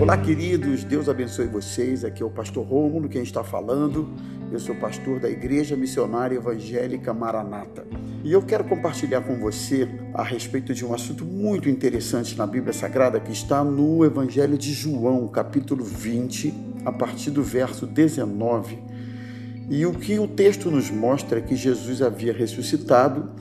Olá, queridos, Deus abençoe vocês. Aqui é o pastor Rômulo quem está falando. Eu sou pastor da Igreja Missionária Evangélica Maranata. E eu quero compartilhar com você a respeito de um assunto muito interessante na Bíblia Sagrada que está no Evangelho de João, capítulo 20, a partir do verso 19. E o que o texto nos mostra é que Jesus havia ressuscitado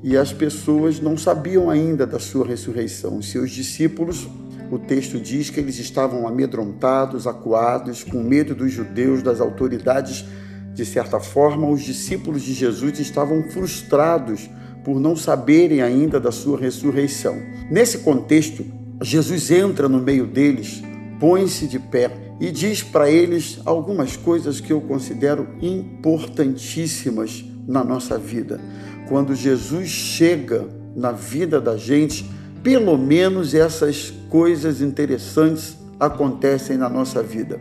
e as pessoas não sabiam ainda da sua ressurreição. Os seus discípulos o texto diz que eles estavam amedrontados, acuados, com medo dos judeus, das autoridades. De certa forma, os discípulos de Jesus estavam frustrados por não saberem ainda da sua ressurreição. Nesse contexto, Jesus entra no meio deles, põe-se de pé e diz para eles algumas coisas que eu considero importantíssimas na nossa vida. Quando Jesus chega na vida da gente, pelo menos essas coisas interessantes acontecem na nossa vida.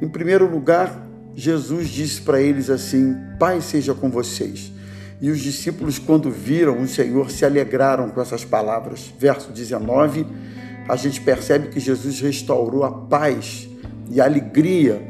Em primeiro lugar, Jesus disse para eles assim: Pai seja com vocês. E os discípulos, quando viram o Senhor, se alegraram com essas palavras. Verso 19, a gente percebe que Jesus restaurou a paz e a alegria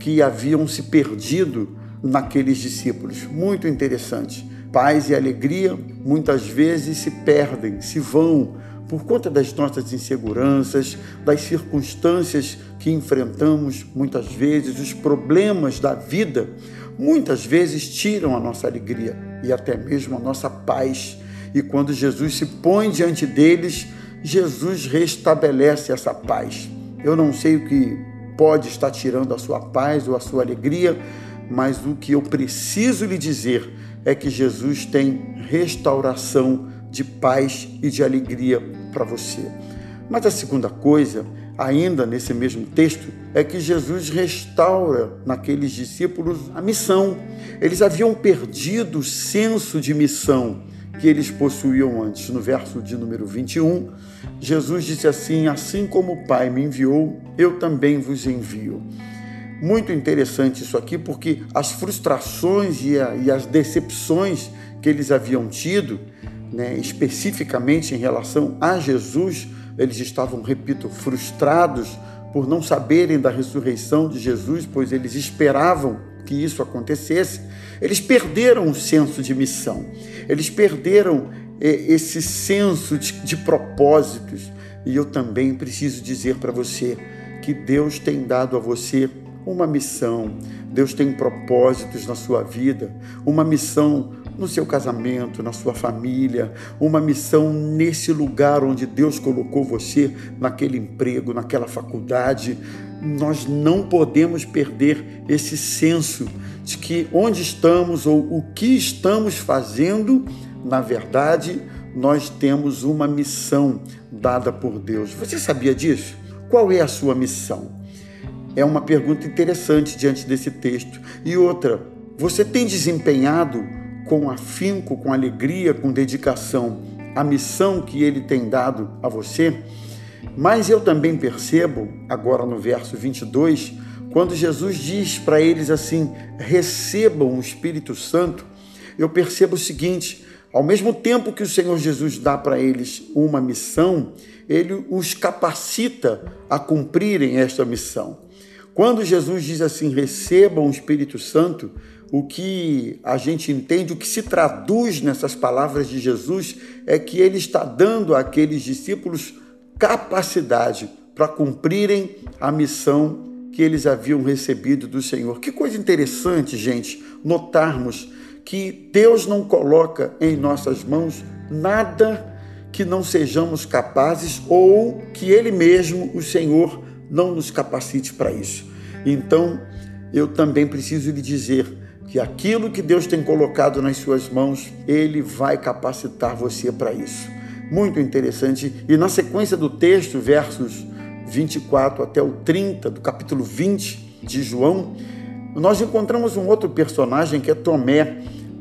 que haviam se perdido naqueles discípulos. Muito interessante. Paz e alegria muitas vezes se perdem, se vão por conta das nossas inseguranças, das circunstâncias que enfrentamos muitas vezes, os problemas da vida, muitas vezes tiram a nossa alegria e até mesmo a nossa paz. E quando Jesus se põe diante deles, Jesus restabelece essa paz. Eu não sei o que pode estar tirando a sua paz ou a sua alegria, mas o que eu preciso lhe dizer é que Jesus tem restauração de paz e de alegria para você. Mas a segunda coisa, ainda nesse mesmo texto, é que Jesus restaura naqueles discípulos a missão. Eles haviam perdido o senso de missão que eles possuíam antes. No verso de número 21, Jesus disse assim: Assim como o Pai me enviou, eu também vos envio. Muito interessante isso aqui, porque as frustrações e, as decepções que eles haviam tido né, especificamente em relação a Jesus, eles estavam, repito, frustrados por não saberem da ressurreição de Jesus, pois eles esperavam que isso acontecesse. Eles perderam o senso de missão, eles perderam é, esse senso de, de propósitos. E eu também preciso dizer para você que Deus tem dado a você uma missão, Deus tem propósitos na sua vida, uma missão no seu casamento, na sua família, uma missão nesse lugar onde Deus colocou você, naquele emprego, naquela faculdade. Nós não podemos perder esse senso de que onde estamos ou o que estamos fazendo, na verdade, nós temos uma missão dada por Deus. Você sabia disso? Qual é a sua missão? É uma pergunta interessante diante desse texto. E outra, você tem desempenhado com afinco, com alegria, com dedicação a missão que ele tem dado a você, mas eu também percebo, agora no verso 22, quando Jesus diz para eles assim: recebam o Espírito Santo, eu percebo o seguinte: ao mesmo tempo que o Senhor Jesus dá para eles uma missão, ele os capacita a cumprirem esta missão. Quando Jesus diz assim: recebam o Espírito Santo, o que a gente entende, o que se traduz nessas palavras de Jesus é que ele está dando àqueles discípulos capacidade para cumprirem a missão que eles haviam recebido do Senhor. Que coisa interessante, gente, notarmos que Deus não coloca em nossas mãos nada que não sejamos capazes ou que Ele mesmo, o Senhor, não nos capacite para isso. Então, eu também preciso lhe dizer que aquilo que Deus tem colocado nas suas mãos, Ele vai capacitar você para isso. Muito interessante. E na sequência do texto, versos 24 até o 30 do capítulo 20 de João, nós encontramos um outro personagem que é Tomé.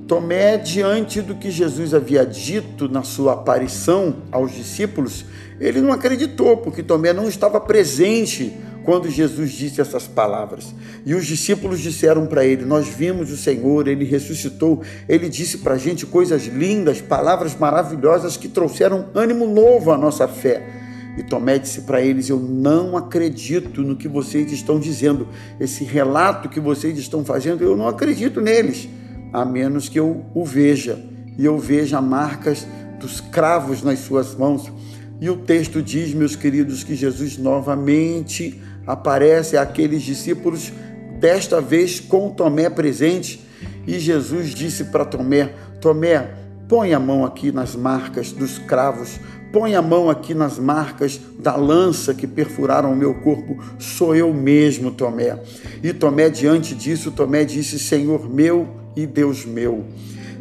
Tomé, diante do que Jesus havia dito na sua aparição aos discípulos, ele não acreditou, porque Tomé não estava presente quando Jesus disse essas palavras. E os discípulos disseram para ele: Nós vimos o Senhor, ele ressuscitou, ele disse para a gente coisas lindas, palavras maravilhosas que trouxeram ânimo novo à nossa fé. E Tomé disse para eles: Eu não acredito no que vocês estão dizendo. Esse relato que vocês estão fazendo, eu não acredito neles, a menos que eu o veja e eu veja marcas dos cravos nas suas mãos. E o texto diz, meus queridos, que Jesus novamente aparece àqueles discípulos, desta vez com Tomé presente, e Jesus disse para Tomé: Tomé, põe a mão aqui nas marcas dos cravos, põe a mão aqui nas marcas da lança que perfuraram o meu corpo, sou eu mesmo, Tomé. E Tomé, diante disso, Tomé disse: Senhor meu e Deus meu.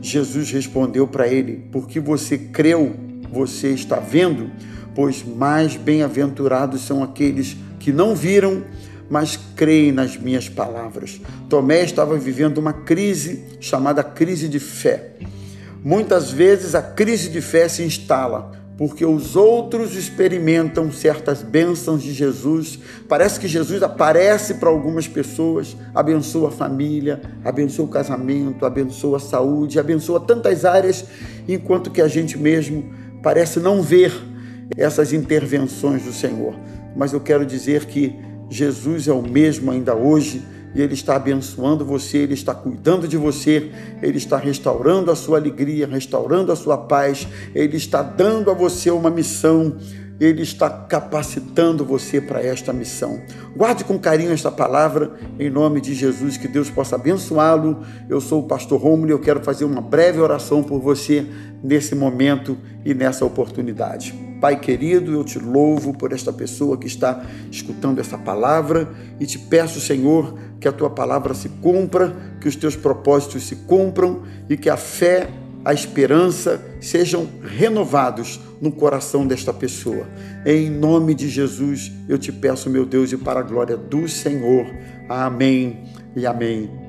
Jesus respondeu para ele: Porque você creu, você está vendo? Pois mais bem-aventurados são aqueles que não viram, mas creem nas minhas palavras. Tomé estava vivendo uma crise chamada crise de fé. Muitas vezes a crise de fé se instala porque os outros experimentam certas bênçãos de Jesus. Parece que Jesus aparece para algumas pessoas, abençoa a família, abençoa o casamento, abençoa a saúde, abençoa tantas áreas, enquanto que a gente mesmo parece não ver essas intervenções do Senhor. Mas eu quero dizer que Jesus é o mesmo ainda hoje e Ele está abençoando você, Ele está cuidando de você, Ele está restaurando a sua alegria, restaurando a sua paz, Ele está dando a você uma missão, Ele está capacitando você para esta missão. Guarde com carinho esta palavra, em nome de Jesus, que Deus possa abençoá-lo. Eu sou o pastor Romulo e eu quero fazer uma breve oração por você nesse momento e nessa oportunidade. Pai querido, eu te louvo por esta pessoa que está escutando essa palavra e te peço, Senhor, que a tua palavra se cumpra, que os teus propósitos se cumpram e que a fé, a esperança sejam renovados no coração desta pessoa. Em nome de Jesus, eu te peço, meu Deus, e para a glória do Senhor. Amém e amém.